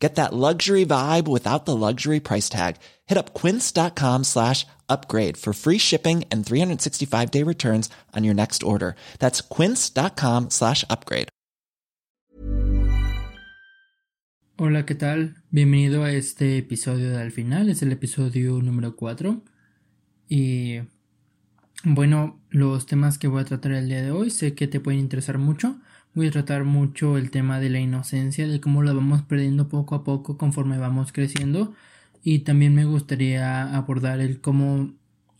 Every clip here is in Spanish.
Get that luxury vibe without the luxury price tag. Hit up quince.com slash upgrade for free shipping and 365 day returns on your next order. That's quince.com slash upgrade. Hola, ¿qué tal? Bienvenido a este episodio de Al Final. Es el episodio número 4. Y bueno, los temas que voy a tratar el día de hoy sé que te pueden interesar mucho. Voy a tratar mucho el tema de la inocencia, de cómo la vamos perdiendo poco a poco conforme vamos creciendo. Y también me gustaría abordar el cómo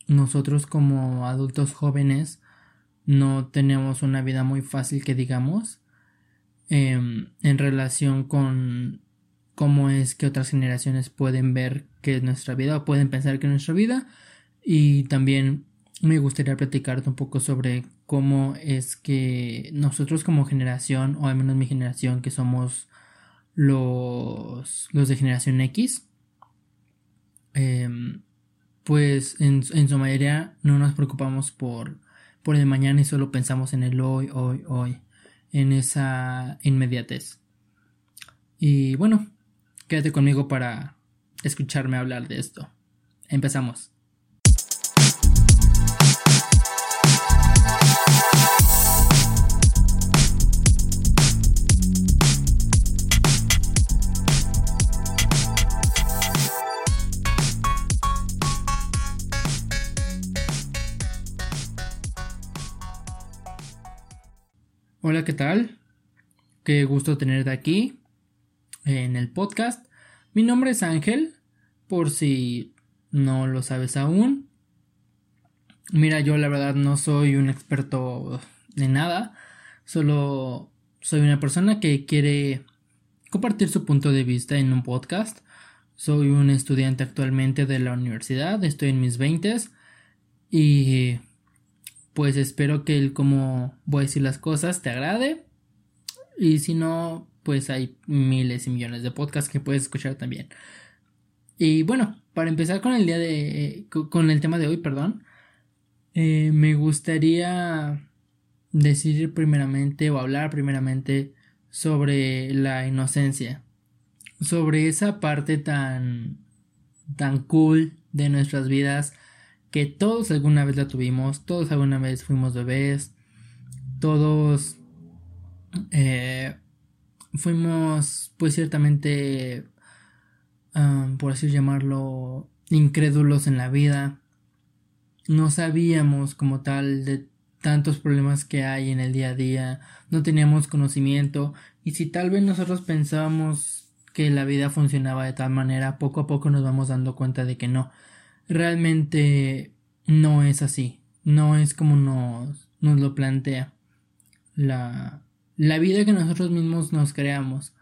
nosotros como adultos jóvenes no tenemos una vida muy fácil que digamos em, en relación con cómo es que otras generaciones pueden ver que es nuestra vida o pueden pensar que es nuestra vida y también me gustaría platicarte un poco sobre cómo es que nosotros como generación, o al menos mi generación, que somos los, los de generación X, em, pues en, en, su mayoría no nos preocupamos por, por el mañana y solo pensamos en el hoy, hoy, hoy, en esa inmediatez. Y bueno, quédate conmigo para escucharme hablar de esto. Empezamos. Hola, ¿qué tal? Qué gusto tenerte aquí en el podcast. Mi nombre es Ángel, por si no lo sabes aún. Mira, yo la verdad no soy un experto de nada, solo soy una persona que quiere compartir su punto de vista en un podcast. Soy un estudiante actualmente de la universidad, estoy en mis 20 y pues espero que el cómo voy a decir las cosas te agrade. Y si no, pues hay miles y millones de podcasts que puedes escuchar también. Y bueno, para empezar con el día de. con el tema de hoy, perdón. Eh, me gustaría decir primeramente o hablar primeramente sobre la inocencia. Sobre esa parte tan. tan cool de nuestras vidas que todos alguna vez la tuvimos, todos alguna vez fuimos bebés, todos eh, fuimos pues ciertamente, por así llamarlo, incrédulos en la vida, no sabíamos como tal de tantos problemas que hay en el día a día, no teníamos conocimiento y si tal vez nosotros pensábamos que la vida funcionaba de tal manera, poco a poco nos vamos dando cuenta de que no, realmente no es así, no es como nos, nos lo plantea la, la vida que nosotros mismos nos creamos,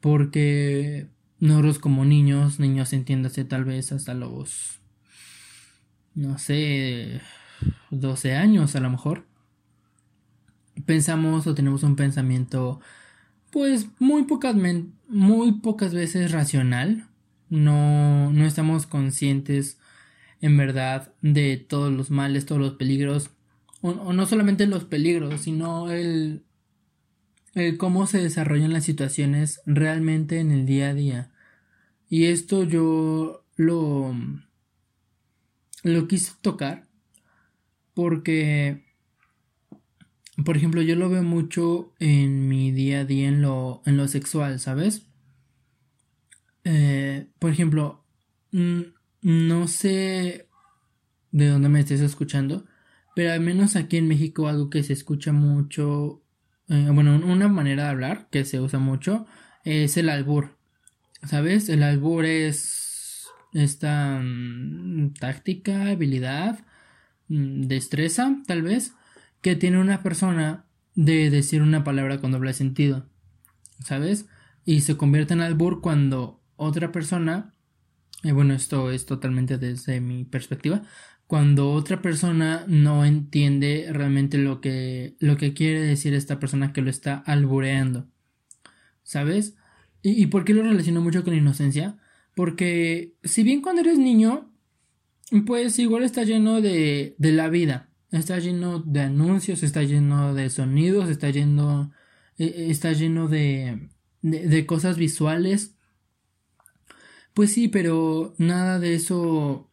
porque nosotros como niños, niños entiéndase tal vez hasta los, no sé, 12 años a lo mejor, pensamos o tenemos un pensamiento pues muy pocas, muy pocas veces racional, no, no estamos conscientes en verdad de todos los males, todos los peligros, o, no solamente los peligros, sino el, el cómo se desarrollan las situaciones realmente en el día a día. Y esto yo lo, lo quise tocar porque, por ejemplo, yo lo veo mucho en mi día a día en lo, en lo sexual, ¿sabes? Eh, por ejemplo, mm, no sé de dónde me estés escuchando, pero al menos aquí en México algo que se escucha mucho, eh, bueno, una manera de hablar que se usa mucho es el albur. ¿Sabes? El albur es esta mm, táctica, habilidad, mm, destreza, tal vez, que tiene una persona de decir una palabra con doble sentido. ¿Sabes? Y se convierte en albur cuando otra persona bueno, esto es totalmente desde mi perspectiva, cuando otra persona no entiende realmente lo que, lo que quiere decir esta persona que lo está albureando. ¿Sabes? ¿Y, ¿Y por qué lo relaciono mucho con inocencia? Porque si bien cuando eres niño, pues igual está lleno de, de la vida. Está lleno de anuncios, está lleno de sonidos, está lleno, eh, está lleno de, de cosas visuales. Pues sí, pero nada de eso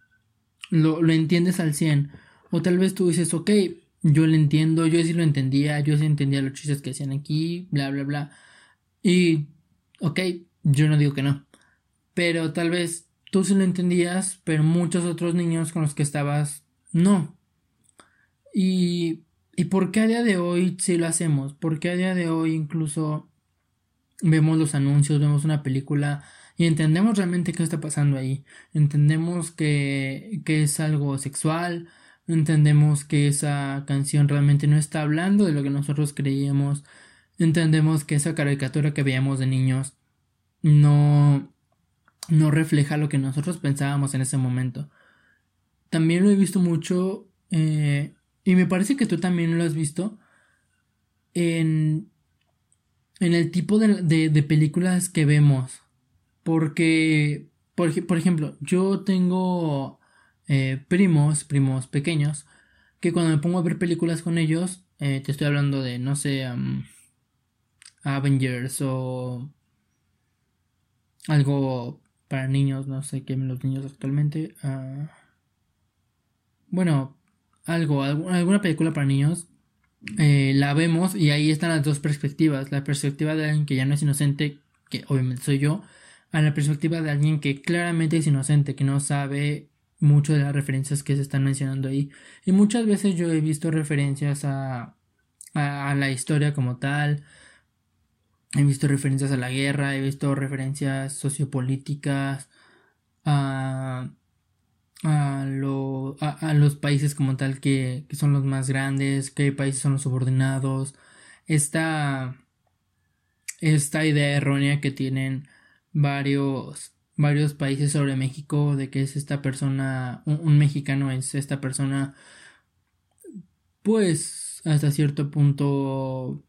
lo, lo entiendes al 100. O tal vez tú dices, ok, yo lo entiendo, yo sí lo entendía, yo sí entendía los chistes que hacían aquí, bla, bla, bla. Y, ok, yo no digo que no. Pero tal vez tú sí lo entendías, pero muchos otros niños con los que estabas, no. Y, ¿Y por qué a día de hoy sí lo hacemos? ¿Por qué a día de hoy incluso vemos los anuncios, vemos una película y entendemos realmente qué está pasando ahí. Entendemos que, que es algo sexual, entendemos que esa canción realmente no está hablando de lo que nosotros creíamos, entendemos que esa caricatura que veíamos de niños no, no refleja lo que nosotros pensábamos en ese momento. También lo he visto mucho, eh, y me parece que tú también lo has visto, en, en el tipo de, de, de películas que vemos. Porque, por, ejemplo, yo tengo eh, primos, primos pequeños, que cuando me pongo a ver películas con ellos, eh, te estoy hablando de, no sé, Avengers o algo para niños, no sé qué los niños actualmente. Uh, bueno, algo, alguna película para niños, eh, la vemos y ahí están las dos perspectivas. La perspectiva de alguien que ya no es inocente, que obviamente soy yo, a la perspectiva de alguien que claramente es inocente, que no sabe mucho de las referencias que se están mencionando ahí. Y muchas veces yo he visto referencias a, a, la historia como tal, he visto referencias a la guerra, he visto referencias sociopolíticas, a, a, a, los países como tal que, que, son los más grandes, qué países son los subordinados, esta, esta idea errónea que tienen varios varios países sobre México de que es esta persona un, mexicano es esta persona pues hasta cierto punto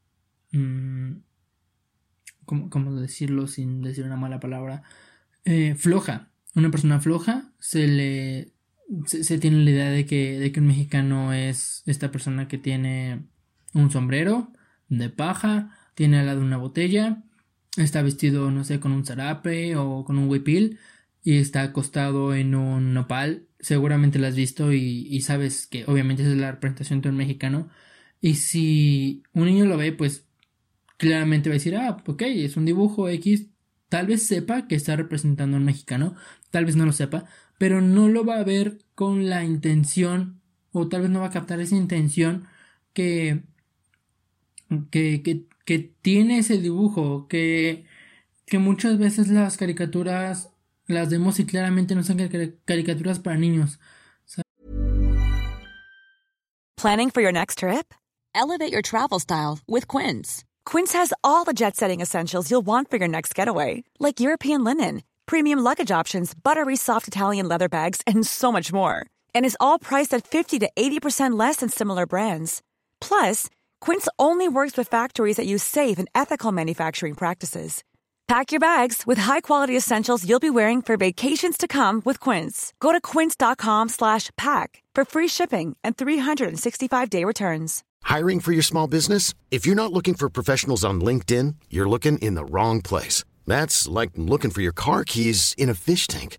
mmm, ¿cómo, decirlo sin decir una mala palabra eh, floja una persona floja se le se, tiene la idea de que, de que un mexicano es esta persona que tiene un sombrero de paja tiene al lado una botella está vestido, no sé, con un zarape o con un huipil y está acostado en un nopal. Seguramente lo has visto y, sabes que obviamente es la representación de un mexicano. Y si un niño lo ve, pues claramente va a decir, ah, ok, es un dibujo X. Tal vez sepa que está representando a un mexicano, tal vez no lo sepa, pero no lo va a ver con la intención, o tal vez no va a captar esa intención que, que, que, que tiene ese dibujo, que, que muchas veces las caricaturas las vemos y claramente no son caricaturas para niños. Planning for your next trip? Elevate your travel style with Quince. Quince has all the jet setting essentials you'll want for your next getaway, like European linen, premium luggage options, buttery soft Italian leather bags, and so much more. And is all priced at 50 to 80% less than similar brands. Plus, Quince only works with factories that use safe and ethical manufacturing practices. Pack your bags with high-quality essentials you'll be wearing for vacations to come with Quince. Go to quince.com/pack for free shipping and 365-day returns. Hiring for your small business? If you're not looking for professionals on LinkedIn, you're looking in the wrong place. That's like looking for your car keys in a fish tank.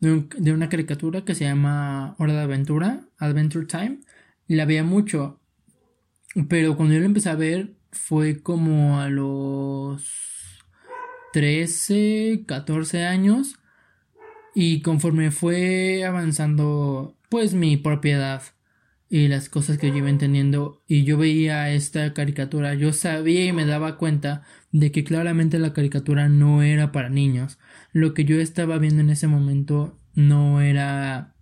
de, una caricatura que se llama Hora de Aventura, Adventure Time, la veía mucho. Pero cuando yo la empecé a ver fue como a los 13, 14 años. Y conforme fue avanzando, pues mi propiedad, y las cosas que yo iba entendiendo y yo veía esta caricatura, yo sabía y me daba cuenta de que claramente la caricatura no era para niños. Lo que yo estaba viendo en ese momento no era...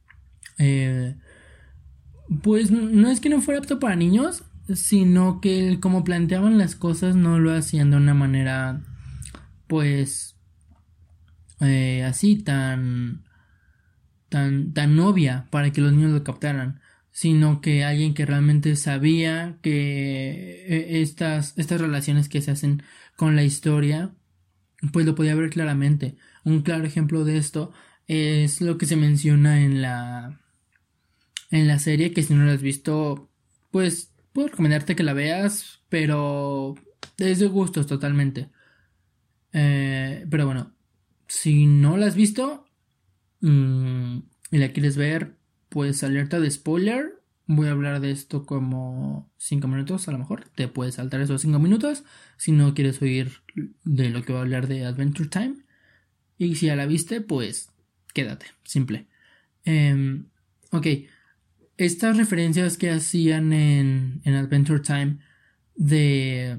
Eh, pues no es que no fuera apto para niños, sino que como planteaban las cosas no lo hacían de una manera pues eh, así tan tan tan obvia para que los niños lo captaran sino que alguien que realmente sabía que eh, estas, estas relaciones que se hacen con la historia, pues lo podía ver claramente. Un claro ejemplo de esto es lo que se menciona en la en la serie, que si no la has visto, pues puedo recomendarte que la veas, pero es de gustos totalmente. Eh, pero bueno, si no la has visto mm, y la quieres ver, pues alerta de spoiler. Voy a hablar de esto como 5 minutos a lo mejor. Te puedes saltar esos 5 minutos si no quieres oír de lo que voy a hablar de Adventure Time. Y si ya la viste, pues quédate, simple. Em, ok, estas referencias que hacían en, en Adventure Time de,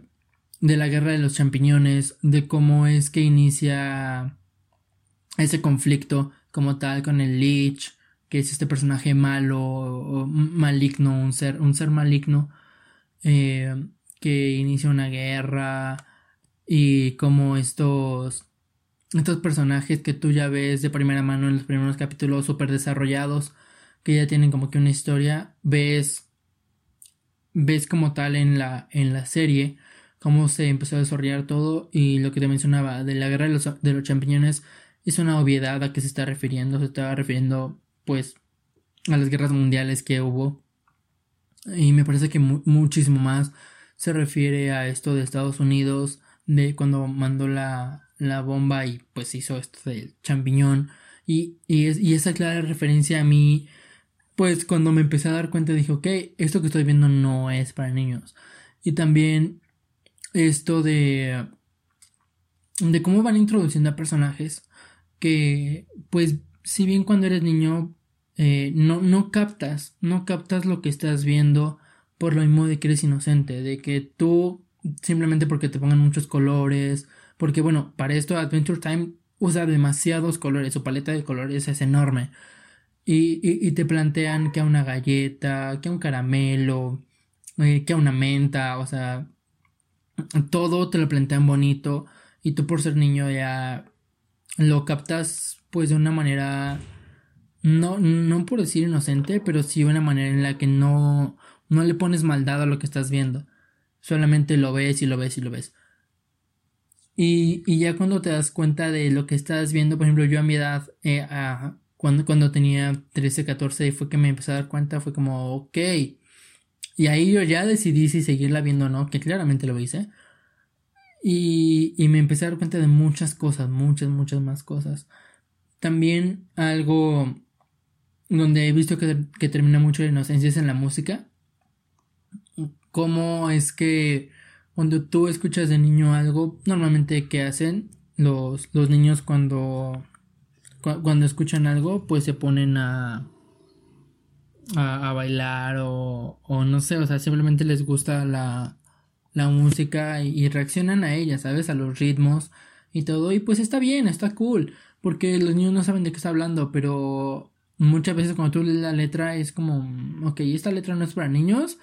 de la guerra de los champiñones, de cómo es que inicia ese conflicto como tal con el Lich, que es este personaje malo maligno, un ser, un ser maligno eh, que inicia una guerra y como estos estos personajes que tú ya ves de primera mano en los primeros capítulos súper desarrollados que ya tienen como que una historia ves ves como tal en la en la serie cómo se empezó a desarrollar todo y lo que te mencionaba de la guerra de los, de los champiñones es una obviedad a que se está refiriendo se estaba refiriendo pues a las guerras mundiales que hubo. Y me parece que muchísimo más se refiere a esto de Estados Unidos de cuando mandó la, la bomba y pues hizo esto del champiñón. Y, y, es, y esa clara referencia a mí pues cuando me empecé a dar cuenta dije ok esto que estoy viendo no es para niños. Y también esto de de cómo van introduciendo a personajes que pues si bien cuando eres niño eh, no, no captas, no captas lo que estás viendo por lo mismo de que eres inocente, de que tú simplemente porque te pongan muchos colores, porque bueno, para esto Adventure Time usa demasiados colores, su paleta de colores es enorme. Y, y, te plantean que a una galleta, que a un caramelo, eh, que a una menta, o sea, todo te lo plantean bonito y tú por ser niño ya lo captas pues de una manera no, no por decir inocente, pero sí una manera en la que no, no le pones maldad a lo que estás viendo. Solamente lo ves y lo ves y lo ves. Y, y ya cuando te das cuenta de lo que estás viendo, por ejemplo, yo a mi edad, eh, cuando, cuando tenía 13, 14, y fue que me empecé a dar cuenta, fue como, ok. Y ahí yo ya decidí si seguirla viendo o no, que claramente lo hice. Y, y me empecé a dar cuenta de muchas cosas, muchas, muchas más cosas. También algo donde he visto que, termina mucho la inocencia es en la música. Cómo es que cuando tú escuchas de niño algo, normalmente ¿qué hacen los, los niños cuando, cuando escuchan algo, pues se ponen a, a, bailar o, o, no sé, o sea, simplemente les gusta la, la música y, reaccionan a ella, ¿sabes? A los ritmos y todo. Y pues está bien, está cool, porque los niños no saben de qué está hablando, pero muchas veces cuando tú lees la letra es como, ok, esta letra no es para niños,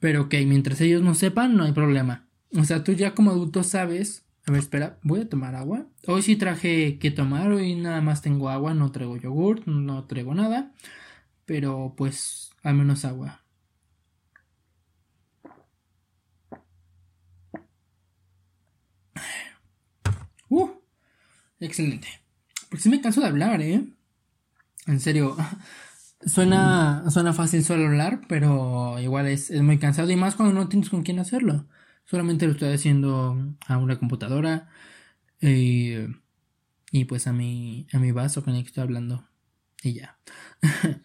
pero ok, mientras ellos no sepan, no hay problema. O sea, tú ya como adulto sabes, a ver, espera, voy a tomar agua. Hoy sí traje que tomar, hoy nada más tengo agua, no traigo yogurt, no traigo nada, pero pues al menos agua. Uh, excelente. Porque sí me canso de hablar, ¿eh? En serio, suena, suena fácil solo hablar, pero igual es, muy cansado y más cuando no tienes con quién hacerlo. Solamente lo estoy haciendo a una computadora eh, y pues a mi, a mi vaso con el que estoy hablando y ya.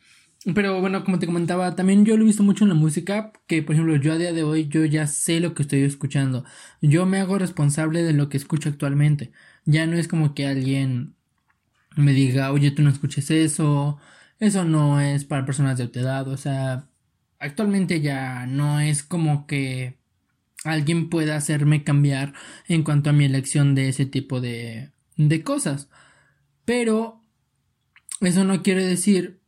Pero bueno, como te comentaba, también yo lo he visto mucho en la música, que por ejemplo yo a día de hoy yo ya sé lo que estoy escuchando. Yo me hago responsable de lo que escucho actualmente. Ya no es como que alguien me diga, oye, tú no escuches eso, eso no es para personas de tu edad, o sea, actualmente ya no es como que alguien pueda hacerme cambiar en cuanto a mi elección de ese tipo de, de cosas. Pero eso no quiere decir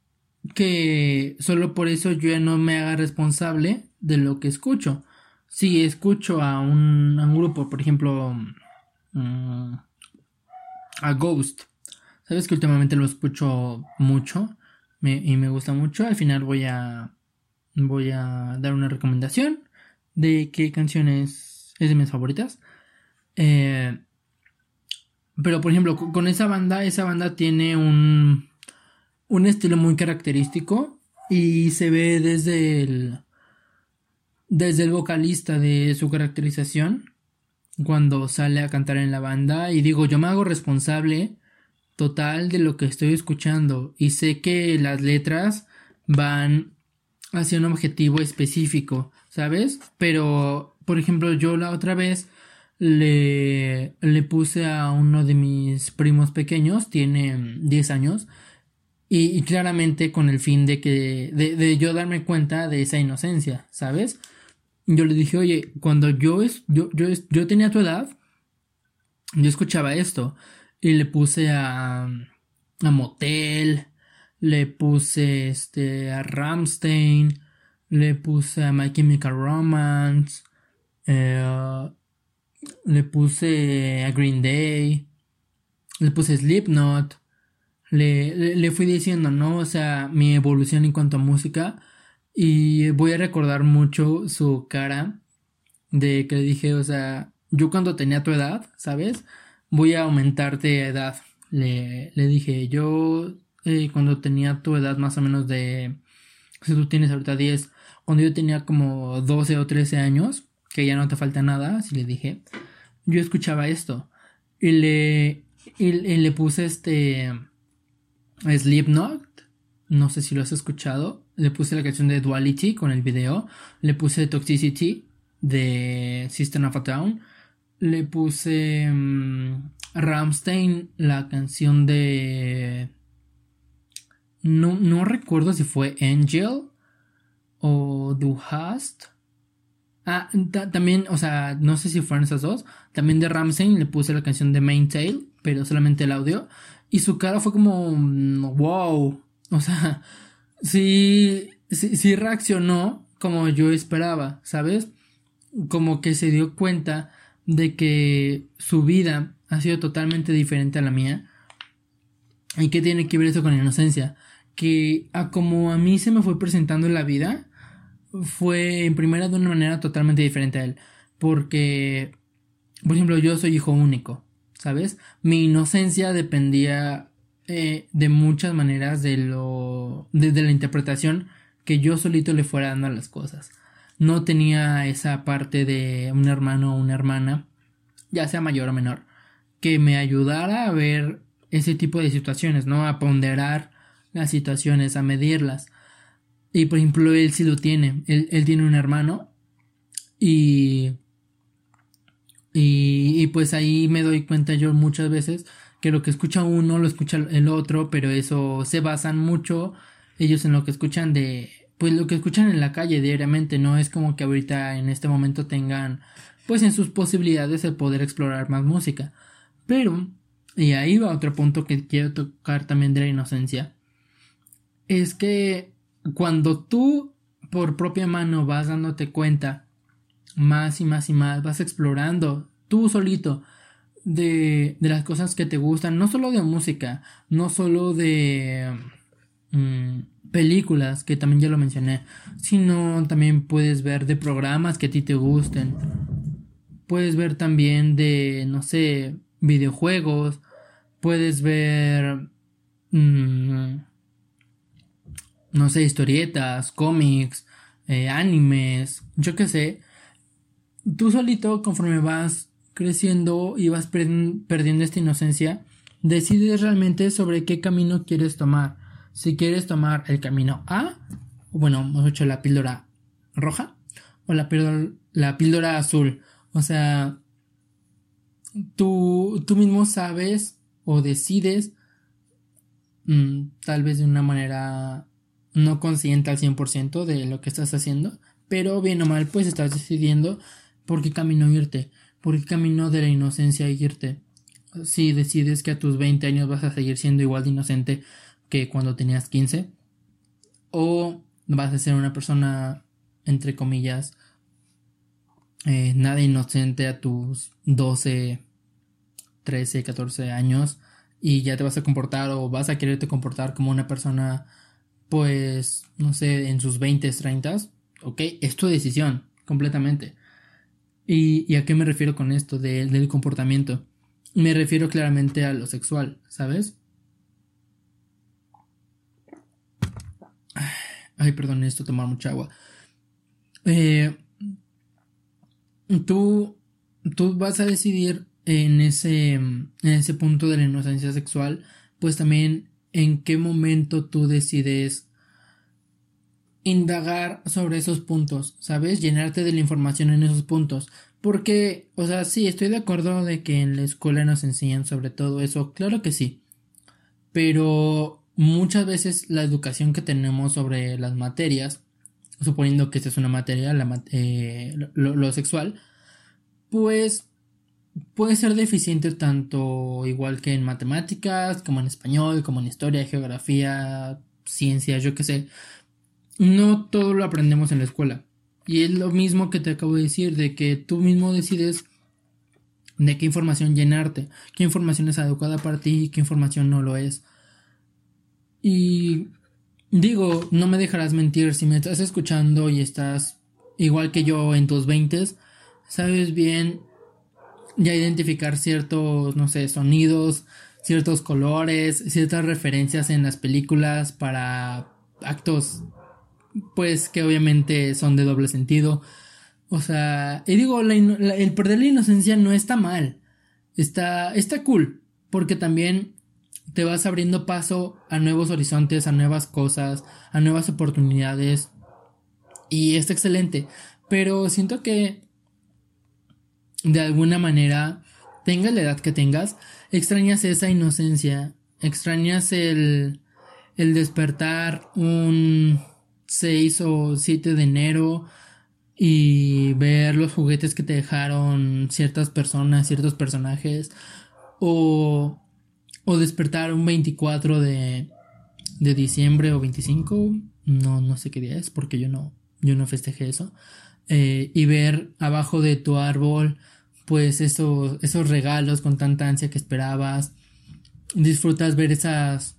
que solo por eso yo no me haga responsable de lo que escucho. Si escucho a un, grupo, por ejemplo, mm, a Ghost, sabes que últimamente lo escucho mucho y me gusta mucho. Al final voy a voy a dar una recomendación de qué canción es, de mis favoritas. Eh, pero por ejemplo, con esa banda, esa banda tiene un, un estilo muy característico y se ve desde el, desde el vocalista de su caracterización cuando sale a cantar en la banda y digo, yo me hago responsable total de lo que estoy escuchando y sé que las letras van hacia un objetivo específico, ¿sabes? Pero, por ejemplo, yo la otra vez le, le puse a uno de mis primos pequeños, tiene 10 años, y, claramente con el fin de que, de, de, yo darme cuenta de esa inocencia, ¿sabes? Yo le dije, oye, cuando yo, yo, yo, yo tenía tu edad, yo escuchaba esto, y le puse a, a Motel, le puse este, a Ramstein, le puse a My Chemical Romance, eh, le puse a Green Day, le puse Slipknot, le, le, le, fui diciendo, ¿no? O sea, mi evolución en cuanto a música. Y voy a recordar mucho su cara de que le dije, o sea, yo cuando tenía tu edad, ¿sabes? Voy a aumentarte edad. Le, le dije, yo eh, cuando tenía tu edad más o menos de... Si tú tienes ahorita 10, cuando yo tenía como 12 o 13 años, que ya no te falta nada, así le dije, yo escuchaba esto. Y le, y, le puse este... Slipknot, no sé si lo has escuchado. Le puse la canción de Duality con el video. Le puse Toxicity de System of a Town. Le puse um, Ramstein, la canción de no, recuerdo si fue Angel o Du Hast. Ah, también, o sea, no sé si fueron esas dos. También de Ramsey le puse la canción de Main Tail, pero solamente el audio. Y su cara fue como, wow. O sea, sí, sí, sí reaccionó como yo esperaba, ¿sabes? Como que se dio cuenta de que su vida ha sido totalmente diferente a la mía. ¿Y qué tiene que ver eso con la inocencia? que a como a mí se me fue presentando en la vida, fue en primera de una manera totalmente diferente a él. Porque, por ejemplo, yo soy hijo único, ¿sabes? Mi inocencia dependía eh, de muchas maneras de lo. De, la interpretación que yo solito le fuera dando a las cosas. No tenía esa parte de un hermano o una hermana, ya sea mayor o menor, que me ayudara a ver ese tipo de situaciones, ¿no? A ponderar las situaciones, a medirlas. Y por ejemplo, él sí lo tiene. Él, tiene un hermano. Y, y, pues ahí me doy cuenta yo muchas veces que lo que escucha uno lo escucha el otro, pero eso se basan mucho ellos en lo que escuchan de, pues lo que escuchan en la calle diariamente, no es como que ahorita en este momento tengan, pues en sus posibilidades el poder explorar más música. Pero, y ahí va otro punto que quiero tocar también de la inocencia, es que cuando tú por propia mano vas dándote cuenta más y más y más, vas explorando tú solito de, de las cosas que te gustan, no solo de música, no solo de mm, películas, que también ya lo mencioné, sino también puedes ver de programas que a ti te gusten, puedes ver también de, no sé, videojuegos, puedes ver... Mm, no sé, historietas, cómics, eh, animes, yo qué sé, tú solito conforme vas creciendo y vas perdiendo esta inocencia, decides realmente sobre qué camino quieres tomar. Si quieres tomar el camino A, bueno, hemos hecho la píldora roja, o la píldora, la píldora azul. O sea, tú, tú mismo sabes o decides, mm, tal vez de una manera no consciente al 100% de lo que estás haciendo, pero bien o mal, pues estás decidiendo por qué camino irte, por qué camino de la inocencia irte. Si decides que a tus 20 años vas a seguir siendo igual de inocente que cuando tenías 15, o vas a ser una persona, entre comillas, eh, nada inocente a tus 12, 13, 14 años y ya te vas a comportar o vas a quererte comportar como una persona, pues, no sé, en sus 20, 30, ok, es tu decisión, completamente. ¿Y, a qué me refiero con esto del comportamiento? Me refiero claramente a lo sexual, ¿sabes? Ay, perdón, esto tomar mucha agua. Eh, tú, tú vas a decidir en ese, en ese punto de la inocencia sexual, pues también en qué momento tú decides indagar sobre esos puntos, ¿sabes? Llenarte de la información en esos puntos. Porque, o sea, sí, estoy de acuerdo de que en la escuela nos enseñan sobre todo eso, claro que sí. Pero muchas veces la educación que tenemos sobre las materias, suponiendo que esta es una materia, la, eh, lo, sexual, pues puede ser deficiente tanto igual que en matemáticas, como en español, como en historia, geografía, ciencias, yo qué sé. No todo lo aprendemos en la escuela. Y es lo mismo que te acabo de decir, de que tú mismo decides de qué información llenarte, qué información es adecuada para ti y qué información no lo es. Y digo, no me dejarás mentir, si me estás escuchando y estás igual que yo en tus veintes, sabes bien ya identificar ciertos, no sé, sonidos, ciertos colores, ciertas referencias en las películas para actos, pues que obviamente son de doble sentido. O sea, y digo, el perder la inocencia no está mal, está, está cool, porque también te vas abriendo paso a nuevos horizontes, a nuevas cosas, a nuevas oportunidades. Y está excelente. Pero siento que de alguna manera, tengas la edad que tengas, extrañas esa inocencia, extrañas el, el despertar un 6 o 7 de enero y ver los juguetes que te dejaron ciertas personas, ciertos personajes, o, o despertar un 24 de, de diciembre o 25, no, no sé qué día es, porque yo no, yo no festejé eso. Eh, y ver abajo de tu árbol pues esos, esos regalos con tanta ansia que esperabas. Disfrutas ver esas,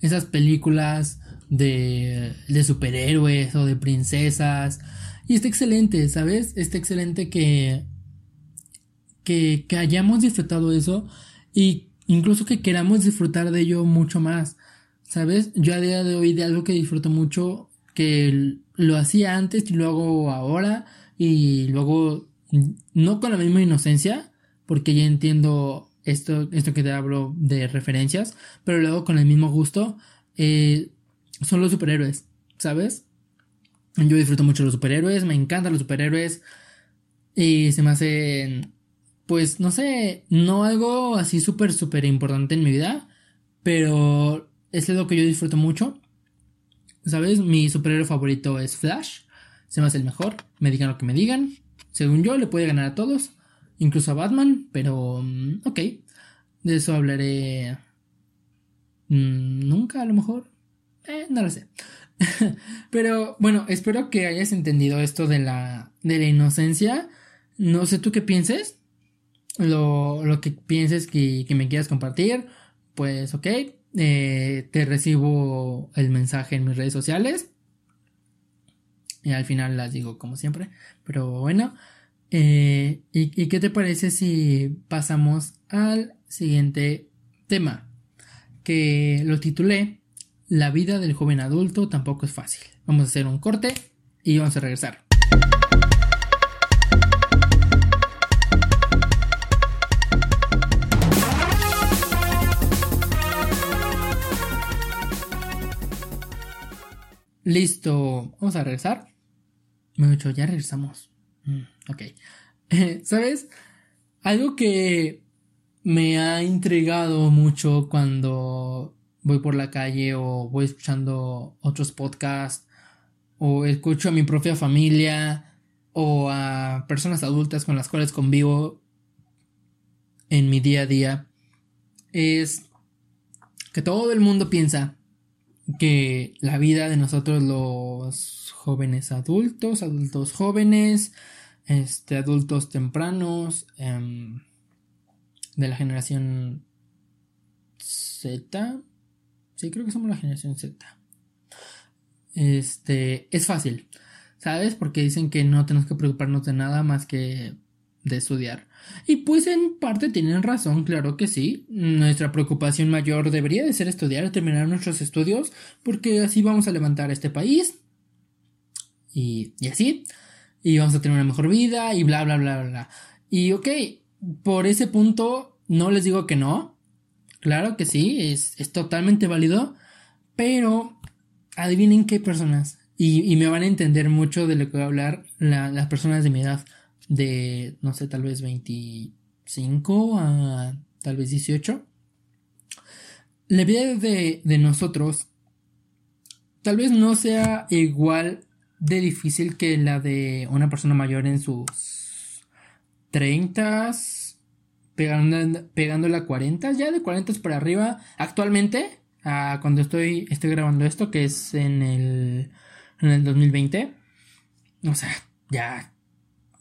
esas películas de, de superhéroes o de princesas. Y está excelente, ¿sabes? Está excelente que, que, que hayamos disfrutado eso y incluso que queramos disfrutar de ello mucho más. ¿Sabes? Yo a día de hoy de algo que disfruto mucho que lo hacía antes y lo hago ahora y luego no con la misma inocencia, porque ya entiendo esto, esto que te hablo de referencias, pero luego con el mismo gusto, eh, son los superhéroes, ¿sabes? Yo disfruto mucho los superhéroes, me encantan los superhéroes y se me hacen, pues no sé, no algo así súper, súper importante en mi vida, pero es lo que yo disfruto mucho ¿Sabes? Mi superhéroe favorito es Flash. Se me hace el mejor. Me digan lo que me digan. Según yo, le puede ganar a todos. Incluso a Batman. Pero... Mm, ok. De eso hablaré... Mm, nunca, a lo mejor. Eh, no lo sé. pero bueno, espero que hayas entendido esto de la, de la inocencia. No sé tú qué pienses. Lo, lo que pienses que, que me quieras compartir. Pues ok. Eh, te recibo el mensaje en mis redes sociales. Y al final las digo como siempre. Pero bueno. Eh, ¿y, ¿Y qué te parece si pasamos al siguiente tema? Que lo titulé La vida del joven adulto tampoco es fácil. Vamos a hacer un corte y vamos a regresar. Listo, vamos a regresar. Dicho, ya regresamos. Mm, ok. ¿Sabes? Algo que me ha intrigado mucho cuando voy por la calle o voy escuchando otros podcasts o escucho a mi propia familia o a personas adultas con las cuales convivo en mi día a día es que todo el mundo piensa que la vida de nosotros los jóvenes adultos, adultos jóvenes, este, adultos tempranos, em, de la generación Z, sí creo que somos la generación Z, este, es fácil, ¿sabes? Porque dicen que no tenemos que preocuparnos de nada más que de estudiar. Y pues en parte tienen razón, claro que sí. Nuestra preocupación mayor debería de ser estudiar, terminar nuestros estudios, porque así vamos a levantar este país. Y, y así. Y vamos a tener una mejor vida y bla, bla, bla, bla. Y ok, por ese punto no les digo que no. Claro que sí, es, es totalmente válido. Pero adivinen qué personas. Y, y, me van a entender mucho de lo que voy a hablar las personas de mi edad de, no sé, tal vez 25 a tal vez 18. La vida de, de nosotros tal vez no sea igual de difícil que la de una persona mayor en sus 30, pegando, pegando a 40, ya de 40 para arriba. Actualmente, cuando estoy, estoy grabando esto, que es en el, en el 2020, o sea, ya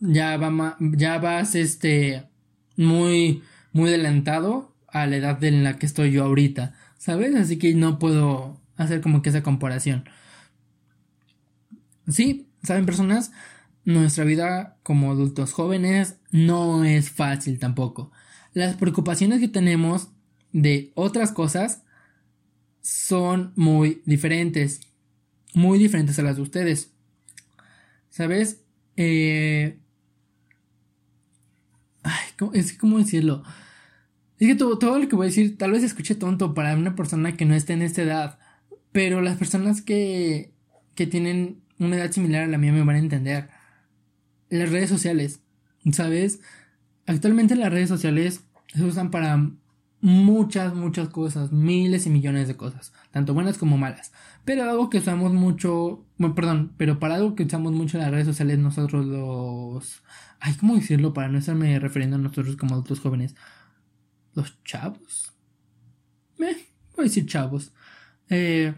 ya, va, ya vas este muy, muy adelantado a la edad en la que estoy yo ahorita, ¿sabes? Así que no puedo hacer como que esa comparación. Sí, ¿saben personas? Nuestra vida como adultos jóvenes no es fácil tampoco. Las preocupaciones que tenemos de otras cosas son muy diferentes. Muy diferentes a las de ustedes. ¿Sabes? Eh, Ay, es cómo decirlo. Es que todo, todo lo que voy a decir tal vez escuche tonto para una persona que no esté en esta edad. Pero las personas que, que tienen una edad similar a la mía me van a entender. Las redes sociales, ¿sabes? Actualmente las redes sociales se usan para muchas, muchas cosas, miles y millones de cosas, tanto buenas como malas. Pero algo que usamos mucho, bueno, perdón, pero para algo que usamos mucho en las redes sociales nosotros los... Ay, ¿cómo decirlo para no estarme refiriendo a nosotros como adultos jóvenes? Los chavos. Eh, voy a decir chavos. Eh,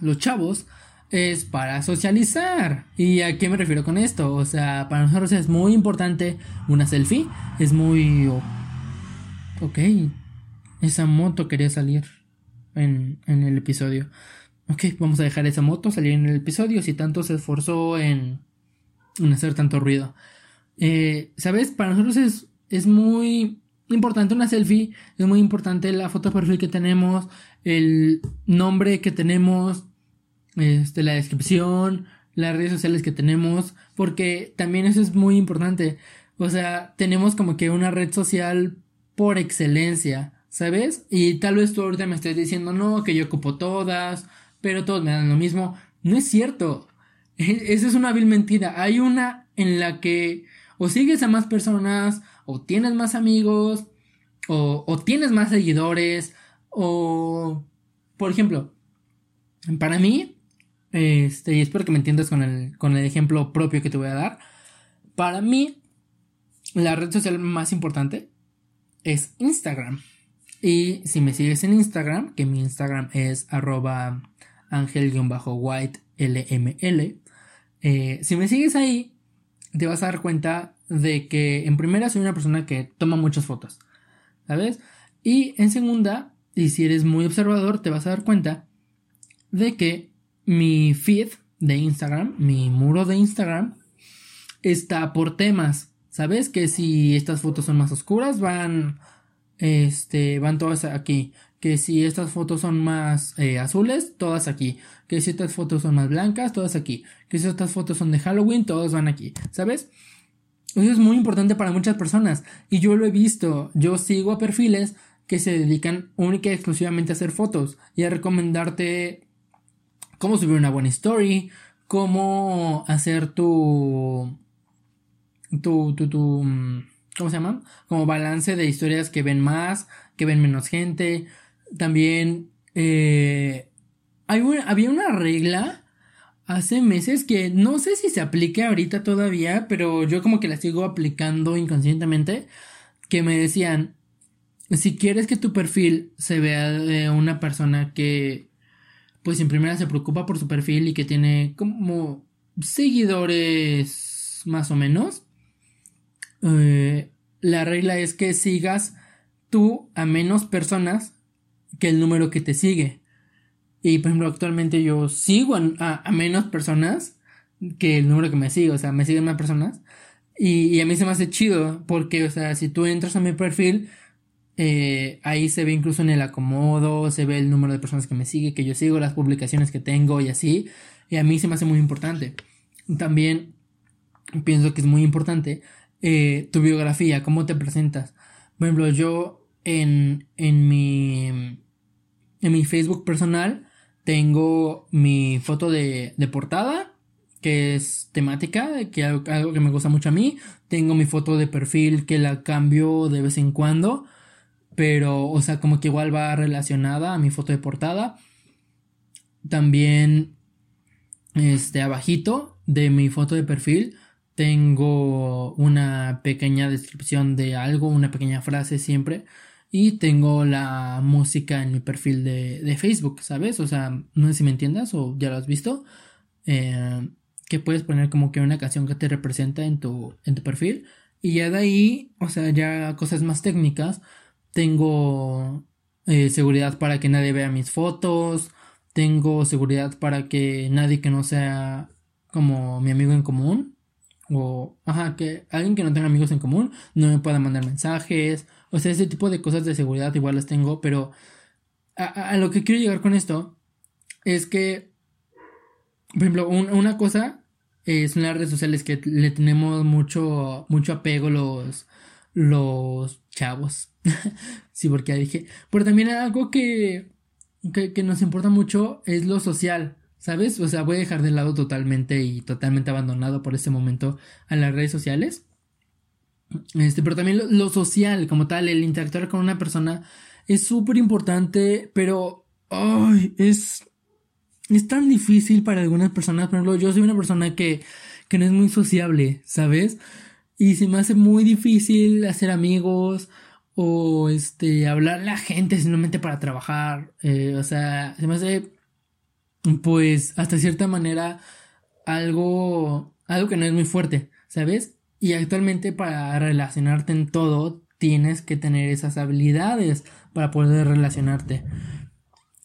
los chavos es para socializar. ¿Y a qué me refiero con esto? O sea, para nosotros es muy importante una selfie. Es muy... Ok, esa moto quería salir en, en el episodio. Ok, vamos a dejar esa moto salir en el episodio si tanto se esforzó en, hacer tanto ruido. Eh, ¿Sabes? Para nosotros es, es muy importante una selfie, es muy importante la foto de perfil que tenemos, el nombre que tenemos, este, la descripción, las redes sociales que tenemos, porque también eso es muy importante. O sea, tenemos como que una red social por excelencia, ¿sabes? Y tal vez tú ahorita me estés diciendo, no, que yo ocupo todas, pero todos me dan lo mismo. No es cierto. E-, esa es una vil mentira. Hay una en la que o sigues a más personas, o tienes más amigos, o, tienes más seguidores, o, por ejemplo, para mí, este, y espero que me entiendas con el, con el ejemplo propio que te voy a dar, para mí, la red social más importante es Instagram. Y si me sigues en Instagram, que mi Instagram es arroba angel-white lml, eh, si me sigues ahí, te vas a dar cuenta de que en primera soy una persona que toma muchas fotos, ¿sabes? Y en segunda, y si eres muy observador, te vas a dar cuenta de que mi feed de Instagram, mi muro de Instagram, está por temas. ¿Sabes? Que si estas fotos son más oscuras, van. Este. Van todas aquí. Que si estas fotos son más eh, azules, todas aquí. Que si estas fotos son más blancas, todas aquí. Que si estas fotos son de Halloween, todas van aquí. ¿Sabes? Eso es muy importante para muchas personas. Y yo lo he visto. Yo sigo a perfiles que se dedican única y exclusivamente a hacer fotos. Y a recomendarte cómo subir una buena story. Cómo hacer tu tu, tu, tu, mm, ¿cómo se llama? Como balance de historias que ven más, que ven menos gente. También Eh, hay había una regla hace meses que no sé si se aplique ahorita todavía, pero yo como que la sigo aplicando inconscientemente, que me decían, si quieres que tu perfil se vea de una persona que, pues en primera se preocupa por su perfil y que tiene como seguidores más o menos, eh, la regla es que sigas tú a menos personas que el número que te sigue. Y por ejemplo, actualmente yo sigo a, menos personas que el número que me sigue. O sea, me siguen más personas. Y, a mí se me hace chido porque, o sea, si tú entras a mi perfil, eh, ahí se ve incluso en el acomodo, se ve el número de personas que me sigue, que yo sigo, las publicaciones que tengo y así. Y a mí se me hace muy importante. También pienso que es muy importante eh, tu biografía, cómo te presentas. Por ejemplo, yo en, en mi en mi Facebook personal tengo mi foto de, de portada, que es temática, que algo, algo que me gusta mucho a mí. Tengo mi foto de perfil que la cambio de vez en cuando, pero, o sea, como que igual va relacionada a mi foto de portada. También, este, abajito de mi foto de perfil tengo una pequeña descripción de algo, una pequeña frase siempre. Y tengo la música en mi perfil de, Facebook, ¿sabes? O sea, no sé si me entiendas o ya lo has visto. Eh, que puedes poner como que una canción que te representa en tu, en tu perfil. Y ya de ahí, o sea, ya cosas más técnicas. Tengo eh, seguridad para que nadie vea mis fotos. Tengo seguridad para que nadie que no sea como mi amigo en común o, ajá, que alguien que no tenga amigos en común no me pueda mandar mensajes. O sea, ese tipo de cosas de seguridad igual las tengo, pero a, lo que quiero llegar con esto es que, por ejemplo, una cosa es son las redes sociales que le tenemos mucho, mucho apego los, los chavos. sí, porque ya dije. Pero también algo que, que, que nos importa mucho es lo social. ¿Sabes? O sea, voy a dejar de lado totalmente y totalmente abandonado por este momento a las redes sociales. Este, pero también lo, social, como tal, el interactuar con una persona es súper importante, pero ay, es, es tan difícil para algunas personas. Por ejemplo, yo soy una persona que, que no es muy sociable, ¿sabes? Y se me hace muy difícil hacer amigos o este hablar a la gente simplemente para trabajar. Eh, o sea, se me hace pues hasta cierta manera algo, algo que no es muy fuerte, ¿sabes? Y actualmente para relacionarte en todo tienes que tener esas habilidades para poder relacionarte.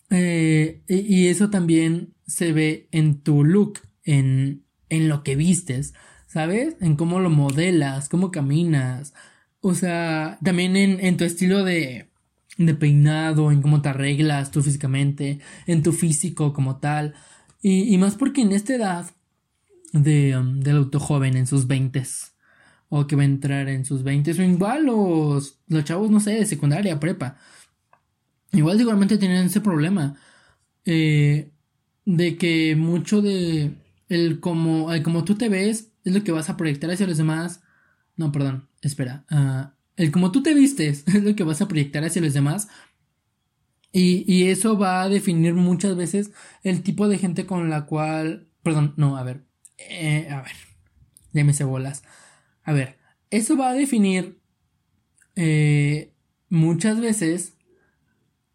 Eh, y eso también se ve en tu look, en, en lo que vistes, ¿sabes? En cómo lo modelas, cómo caminas. O sea, también en, en tu estilo de, de peinado, en cómo te arreglas tú físicamente, en tu físico como tal. Y, más porque en esta edad de, um, del auto joven, en sus veintes, o que va a entrar en sus veintes, o igual los, los chavos, no sé, de secundaria, prepa, igual igualmente tienen ese problema. Eh, de que mucho de el como, el como tú te ves es lo que vas a proyectar hacia los demás. No, perdón, espera. Uh, el como tú te vistes es lo que vas a proyectar hacia los demás. Y, eso va a definir muchas veces el tipo de gente con la cual. Perdón, no, a ver. Eh, a ver. Llámese bolas. A ver. Eso va a definir eh, muchas veces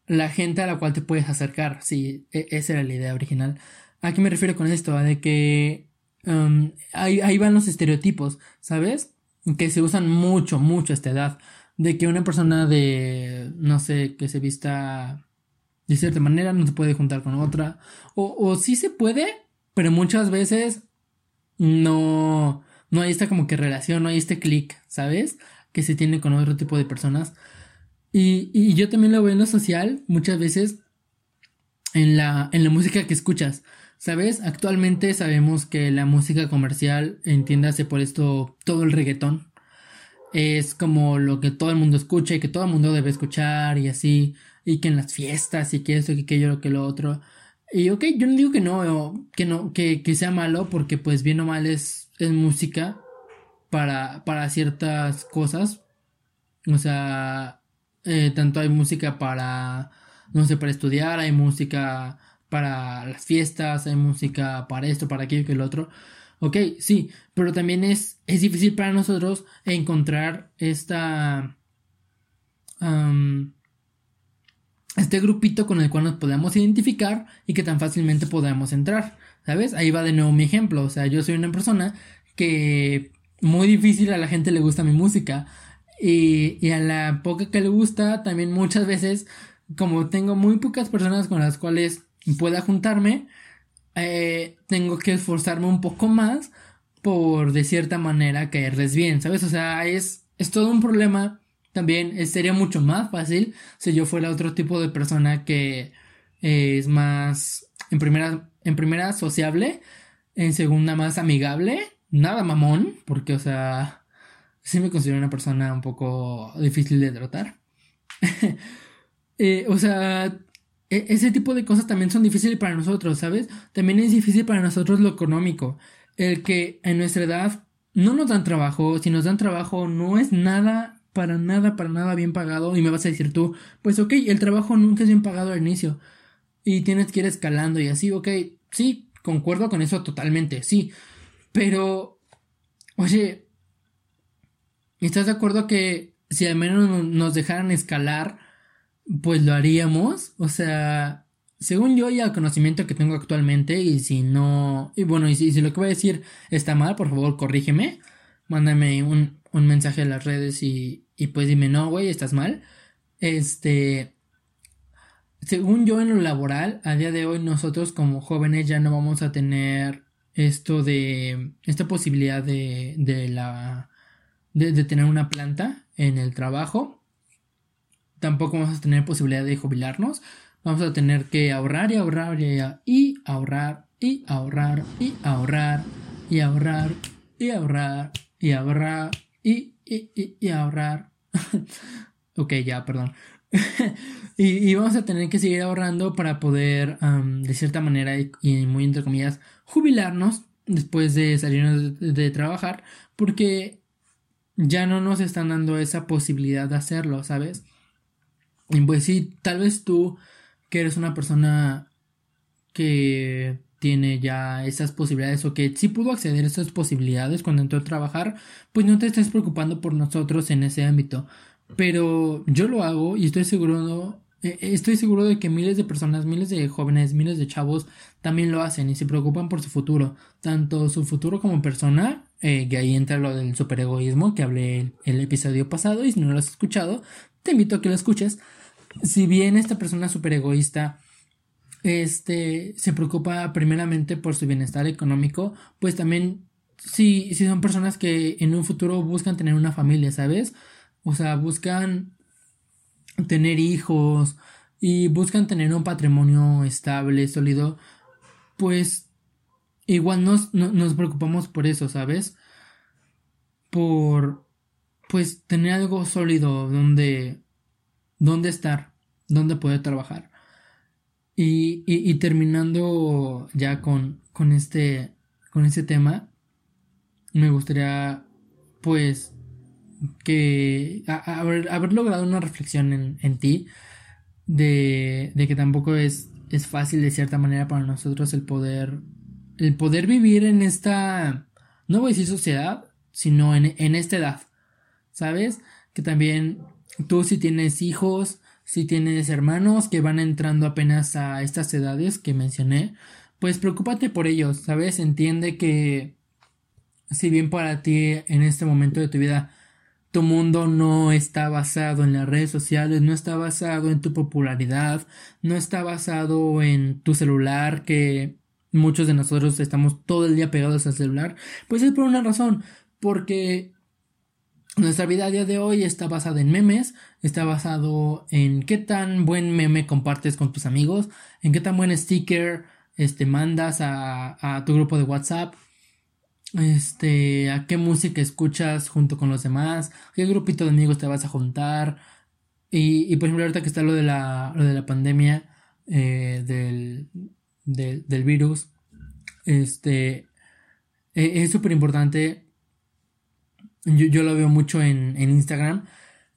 la gente a la cual te puedes acercar. Sí, e, esa era la idea original. ¿A qué me refiero con esto? De que um, ahí, ahí, van los estereotipos, ¿sabes? que se usan mucho, mucho a esta edad. De que una persona de, no sé, que se vista de cierta manera no se puede juntar con otra. O, o sí se puede, pero muchas veces no, no hay esta como que relación, no hay este clic, ¿sabes? Que se tiene con otro tipo de personas. Y, y yo también lo veo en lo social, muchas veces, en la, en la música que escuchas. ¿Sabes? Actualmente sabemos que la música comercial, entiéndase por esto todo el reggaetón, es como lo que todo el mundo escucha y que todo el mundo debe escuchar y así, y que en las fiestas y que eso, que aquello, que lo otro. Y ok, yo no digo que no, que no, que, que sea malo, porque pues bien o mal es, es música para, para ciertas cosas. O sea, eh, tanto hay música para no sé, para estudiar, hay música para las fiestas, hay música para esto, para aquello, que el otro. Ok, sí, pero también es, es difícil para nosotros encontrar esta... este grupito con el cual nos podemos identificar y que tan fácilmente podamos entrar. ¿Sabes? Ahí va de nuevo mi ejemplo. O sea, yo soy una persona que muy difícil a la gente le gusta mi música. Y, y a la poca que le gusta, también muchas veces, como tengo muy pocas personas con las cuales pueda juntarme, eh, tengo que esforzarme un poco más por de cierta manera caerles bien, ¿sabes? O sea, es, es todo un problema. También sería mucho más fácil si yo fuera otro tipo de persona que es más, en primera, en primera sociable, en segunda más amigable, nada mamón, porque, o sea, sí me considero una persona un poco difícil de tratar. Eh, o sea, e, ese tipo de cosas también son difíciles para nosotros, ¿sabes? También es difícil para nosotros lo económico. El que en nuestra edad no nos dan trabajo, si nos dan trabajo no es nada, para nada, para nada bien pagado. Y me vas a decir tú, pues ok, el trabajo nunca es bien pagado al inicio. Y tienes que ir escalando y así, ok, sí, concuerdo con eso totalmente, sí. Pero, oye, ¿estás de acuerdo que si al menos nos dejaran escalar, pues lo haríamos? O sea, según yo y el conocimiento que tengo actualmente, y si no, y bueno, y si, lo que voy a decir está mal, por favor, corrígeme, mándame un, un mensaje en las redes y, y pues dime, no, güey, estás mal. Este, según yo en lo laboral, a día de hoy nosotros como jóvenes ya no vamos a tener esto de esta posibilidad de, de la de, tener una planta en el trabajo. Tampoco vamos a tener posibilidad de jubilarnos. Vamos a tener que ahorrar y ahorrar y, ahorrar y ahorrar y ahorrar y ahorrar y ahorrar y ahorrar y, ahorrar ok ya perdón y, vamos a tener que seguir ahorrando para poder de cierta manera y muy entre comillas jubilarnos después de salirnos de, trabajar porque ya no nos están dando esa posibilidad de hacerlo, ¿sabes? Y pues sí, tal vez tú que eres una persona que tiene ya esas posibilidades o que sí pudo acceder a esas posibilidades cuando entró a trabajar, pues no te estés preocupando por nosotros en ese ámbito. Pero yo lo hago y estoy seguro eh, estoy seguro de que miles de personas, miles de jóvenes, miles de chavos también lo hacen y se preocupan por su futuro, tanto su futuro como persona, eh, que ahí entra lo del superegoísmo que hablé el, el episodio pasado y si no lo has escuchado, te invito a que lo escuches. Si bien esta persona superegoísta este se preocupa primeramente por su bienestar económico, pues también si, si son personas que en un futuro buscan tener una familia, ¿sabes? O sea, buscan tener hijos y buscan tener un patrimonio estable, sólido, pues igual nos, nos preocupamos por eso, ¿sabes? Por, pues, tener algo sólido donde, donde estar, donde poder trabajar. Y, y, terminando ya con, con este, con este tema, me gustaría, pues, que haber, haber, logrado una reflexión en, en ti de, de, que tampoco es, es fácil de cierta manera para nosotros el poder el poder vivir en esta no voy a decir sociedad sino en, en esta edad sabes que también tú si tienes hijos si tienes hermanos que van entrando apenas a estas edades que mencioné pues preocúpate por ellos sabes entiende que si bien para ti en este momento de tu vida tu mundo no está basado en las redes sociales, no está basado en tu popularidad, no está basado en tu celular, que muchos de nosotros estamos todo el día pegados al celular, pues es por una razón, porque nuestra vida a día de hoy está basada en memes, está basado en qué tan buen meme compartes con tus amigos, en qué tan buen sticker este mandas a, tu grupo de WhatsApp, este, a qué música escuchas junto con los demás, qué grupito de amigos te vas a juntar. Y, y por ejemplo, ahorita que está lo de la, lo de la pandemia eh, del, del, virus, este, e, es súper importante. Yo, yo, lo veo mucho en, en Instagram.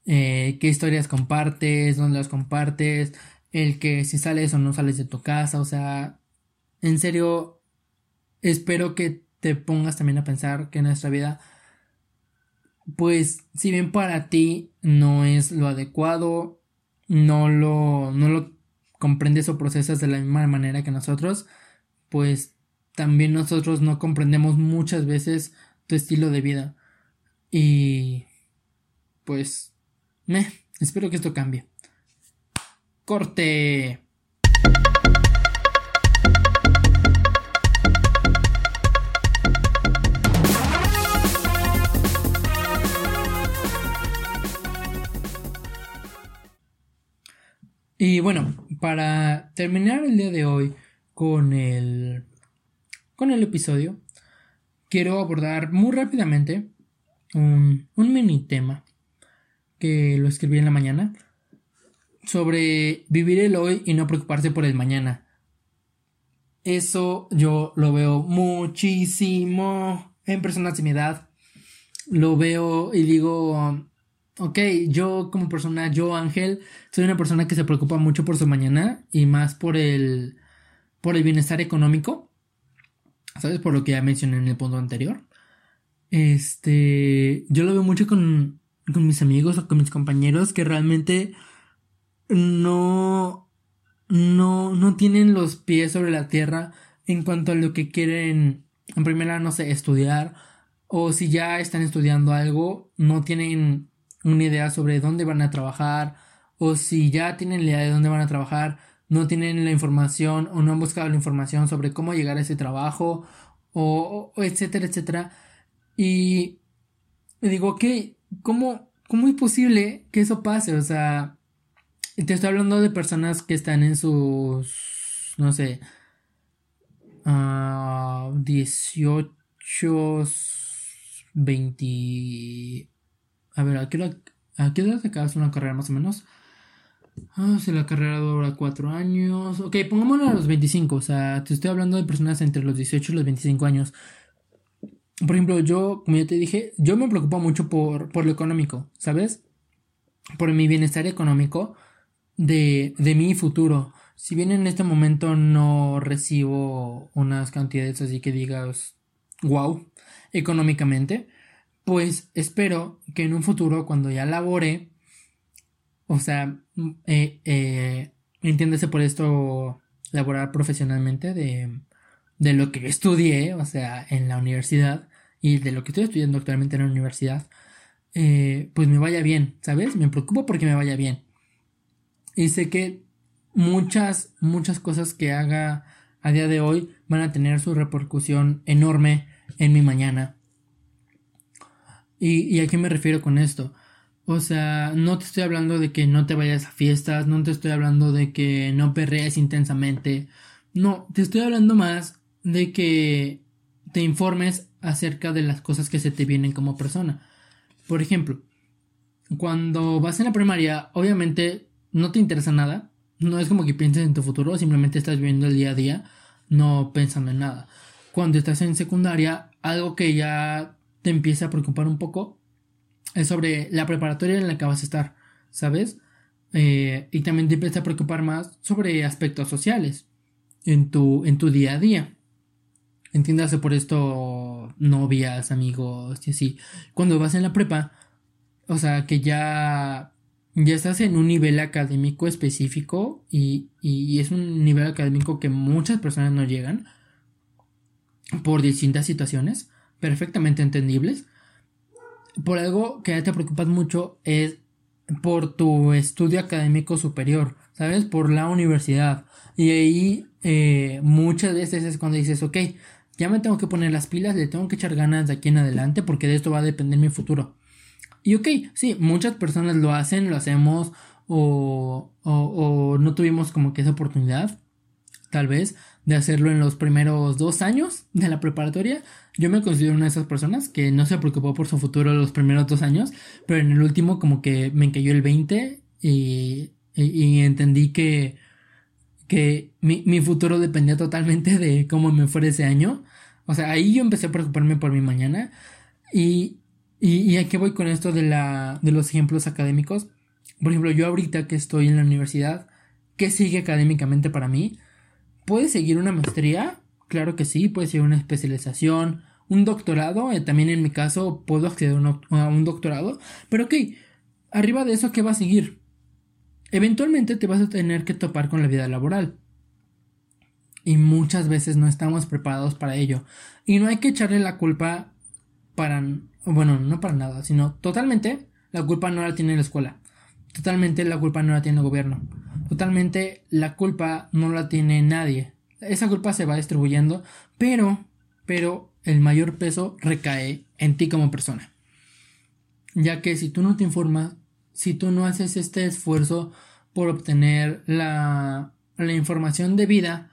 Eh, qué historias compartes, dónde las compartes, el que si sales o no sales de tu casa, o sea, en serio, espero que te pongas también a pensar que nuestra vida, pues, si bien para ti no es lo adecuado, no lo, no lo comprendes o procesas de la misma manera que nosotros, pues también nosotros no comprendemos muchas veces tu estilo de vida. Y pues, espero que esto cambie. Corte. Y bueno, para terminar el día de hoy con el con el episodio, quiero abordar muy rápidamente un, un mini tema lo escribí en la mañana sobre vivir el hoy y no preocuparse por el mañana. Eso yo lo veo muchísimo en personas de mi edad. Lo veo y digo, ok, yo como persona, yo Ángel, soy una persona que se preocupa mucho por su mañana y más por el, por el bienestar económico. ¿Sabes? Por lo que ya mencioné en el punto anterior. Este, yo lo veo mucho con, con mis amigos o con mis compañeros que realmente no, no, no tienen los pies sobre la tierra en cuanto a lo que quieren, en primera, no sé, estudiar, o si ya están estudiando algo, no tienen una idea sobre dónde van a trabajar, o si ya tienen la idea de dónde van a trabajar, no tienen la información o no han buscado la información sobre cómo llegar a ese trabajo, o, etcétera, etcétera. Y digo, ok, ¿cómo, ¿cómo es posible que eso pase? O sea, te estoy hablando de personas que están en sus, no sé, 18, 20... A ver, ¿a qué, edad, ¿a acabas una carrera más o menos? Ah, si la carrera dura 4 años. Ok, pongámoslo a los 25. O sea, te estoy hablando de personas entre los 18 y los 25 años. Por ejemplo, yo, como ya te dije, yo me preocupo mucho por, por lo económico, ¿sabes? Por mi bienestar económico de, de mi futuro. Si bien en este momento no recibo unas cantidades así que digas, wow, económicamente, pues espero que en un futuro, cuando ya labore, o sea, eh, eh, entiéndese por esto laborar profesionalmente de, de lo que estudié, o sea, en la universidad, y de lo que estoy estudiando actualmente en la universidad, eh, pues me vaya bien, ¿sabes? Me preocupo porque me vaya bien. Y sé que muchas, muchas cosas que haga a día de hoy van a tener su repercusión enorme en mi mañana. ¿Y, y a qué me refiero con esto? O sea, no te estoy hablando de que no te vayas a fiestas, no te estoy hablando de que no perrees intensamente. No, te estoy hablando más de que te informes acerca de las cosas que se te vienen como persona. Por ejemplo, cuando vas en la primaria, obviamente no te interesa nada, no es como que pienses en tu futuro, simplemente estás viviendo el día a día, no pensando en nada. Cuando estás en secundaria, algo que ya te empieza a preocupar un poco es sobre la preparatoria en la que vas a estar, ¿sabes? Eh, y también te empieza a preocupar más sobre aspectos sociales en tu, en tu día a día. Entiéndase por esto novias, amigos y así. Cuando vas en la prepa, o sea, que ya ya estás en un nivel académico específico y, y, es un nivel académico que muchas personas no llegan por distintas situaciones perfectamente entendibles. Por algo que te preocupas mucho es por tu estudio académico superior, ¿sabes? Por la universidad. Y ahí eh, muchas veces es cuando dices, ok, ya me tengo que poner las pilas, le tengo que echar ganas de aquí en adelante porque de esto va a depender mi futuro. Y ok, sí, muchas personas lo hacen, lo hacemos o, o, no tuvimos como que esa oportunidad, tal vez, de hacerlo en los primeros dos años de la preparatoria. Yo me considero una de esas personas que no se preocupó por su futuro los primeros dos años, pero en el último como que me cayó el 20 y, y, entendí que, que mi, mi, futuro dependía totalmente de cómo me fuera ese año. O sea, ahí yo empecé a preocuparme por mi mañana y, y, y aquí voy con esto de, la, de los ejemplos académicos. Por ejemplo, yo ahorita que estoy en la universidad, ¿qué sigue académicamente para mí? ¿Puedes seguir una maestría? Claro que sí, puedes seguir una especialización, un doctorado, eh, también en mi caso puedo acceder a un doctorado, pero ok, arriba de eso, ¿qué va a seguir? Eventualmente te vas a tener que topar con la vida laboral. Y muchas veces no estamos preparados para ello. Y no hay que echarle la culpa para, bueno, no para nada, sino totalmente la culpa no la tiene la escuela. Totalmente la culpa no la tiene el gobierno. Totalmente la culpa no la tiene nadie. Esa culpa se va distribuyendo, pero, pero el mayor peso recae en ti como persona. Ya que si tú no te informas, si tú no haces este esfuerzo por obtener la, la información debida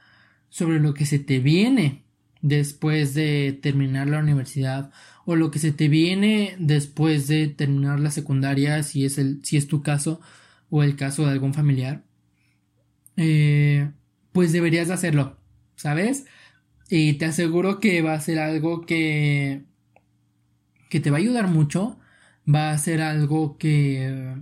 sobre lo que se te viene después de terminar la universidad o lo que se te viene después de terminar la secundaria si es el si es tu caso o el caso de algún familiar eh, pues deberías hacerlo sabes y te aseguro que va a ser algo que que te va a ayudar mucho va a ser algo que,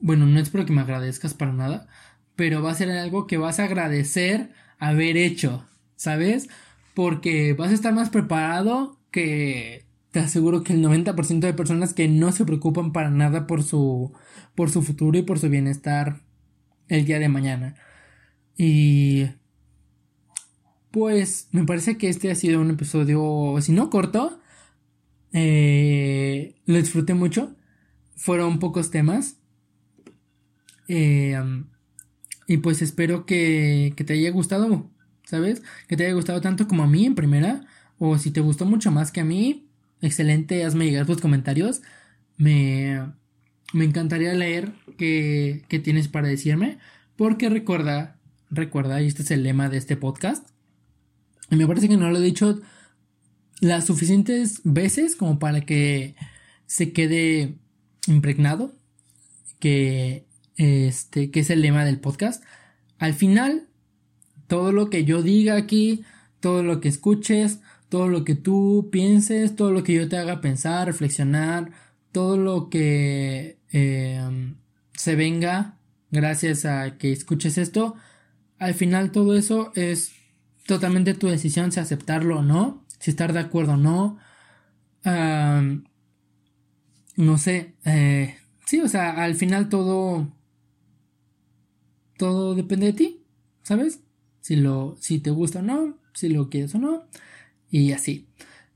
bueno, no es porque me agradezcas para nada, pero va a ser algo que vas a agradecer haber hecho, ¿sabes? Porque vas a estar más preparado que te aseguro que el 90% de personas que no se preocupan para nada por su por su futuro y por su bienestar el día de mañana. Y pues me parece que este ha sido un episodio, si no corto, eh, lo disfruté mucho. Fueron pocos temas. Eh, y pues espero que, que te haya gustado, ¿sabes? Que te haya gustado tanto como a mí en primera. O si te gustó mucho más que a mí, excelente, hazme llegar tus comentarios. Me, me encantaría leer qué, qué tienes para decirme. Porque recuerda, recuerda, y este es el lema de este podcast. Y me parece que no lo he dicho las suficientes veces como para que se quede impregnado que este que es el lema del podcast. Al final todo lo que yo diga aquí, todo lo que escuches, todo lo que tú pienses, todo lo que yo te haga pensar, reflexionar, todo lo que em, se venga gracias a que escuches esto, al final todo eso es totalmente tu decisión si aceptarlo o no si estar de acuerdo o no. no sé. Eh, sí, o sea, al final todo. Todo depende de ti, ¿sabes? Si, lo, si te gusta o no, si lo quieres o no. Y así.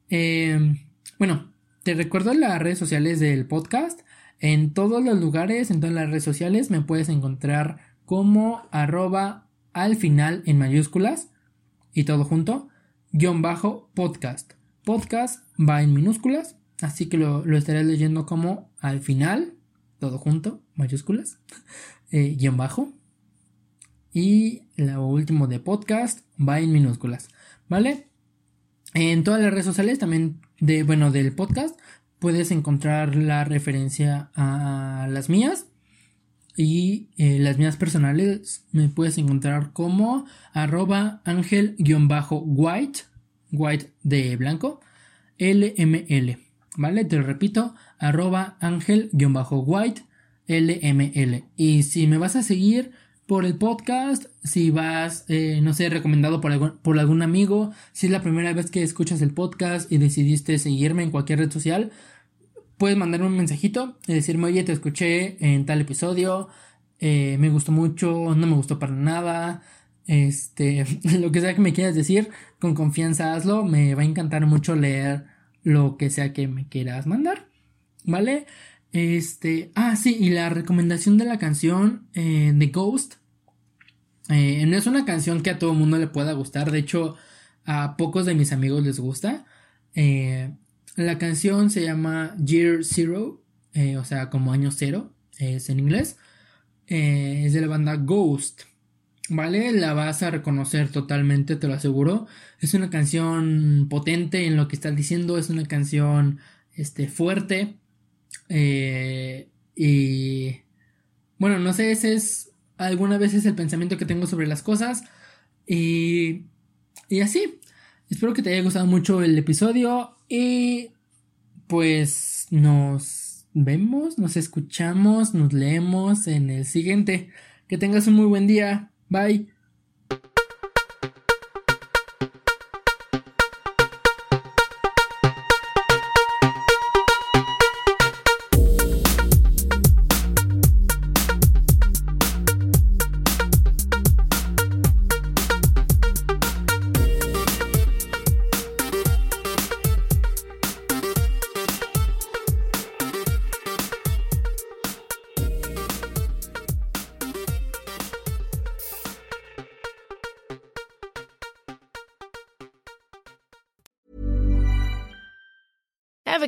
Em, bueno, te recuerdo las redes sociales del podcast. En todos los lugares, en todas las redes sociales, me puedes encontrar como arroba al final en mayúsculas y todo junto guion bajo podcast. Podcast va en minúsculas, así que lo, estaré leyendo como al final, todo junto, mayúsculas, eh, guion bajo. Y lo último de podcast va en minúsculas, ¿vale? En todas las redes sociales también de, bueno, del podcast puedes encontrar la referencia a las mías y eh, las mías personales me puedes encontrar como arroba ángel-white, white de blanco, LML. ¿Vale? Te lo repito, arroba ángel-white, LML. Y si me vas a seguir por el podcast, si vas, eh, no sé, recomendado por algún, por algún amigo, si es la primera vez que escuchas el podcast y decidiste seguirme en cualquier red social, puedes mandarme un mensajito y decirme, oye, te escuché en tal episodio, eh, me gustó mucho, no me gustó para nada, este, lo que sea que me quieras decir, con confianza hazlo, me va a encantar mucho leer lo que sea que me quieras mandar, ¿vale? Este, ah, sí, y la recomendación de la canción eh, The Ghost, eh, no es una canción que a todo mundo le pueda gustar, de hecho, a pocos de mis amigos les gusta. Eh, la canción se llama Year Zero, eh, o sea, como año cero, es en inglés. Eh, es de la banda Ghost. ¿Vale? La vas a reconocer totalmente, te lo aseguro. Es una canción potente en lo que estás diciendo, es una canción este, fuerte. Eh, y bueno, no sé, ese es alguna vez es el pensamiento que tengo sobre las cosas. Y, y así. Espero que te haya gustado mucho el episodio y pues nos vemos, nos escuchamos, nos leemos en el siguiente. Que tengas un muy buen día. Bye.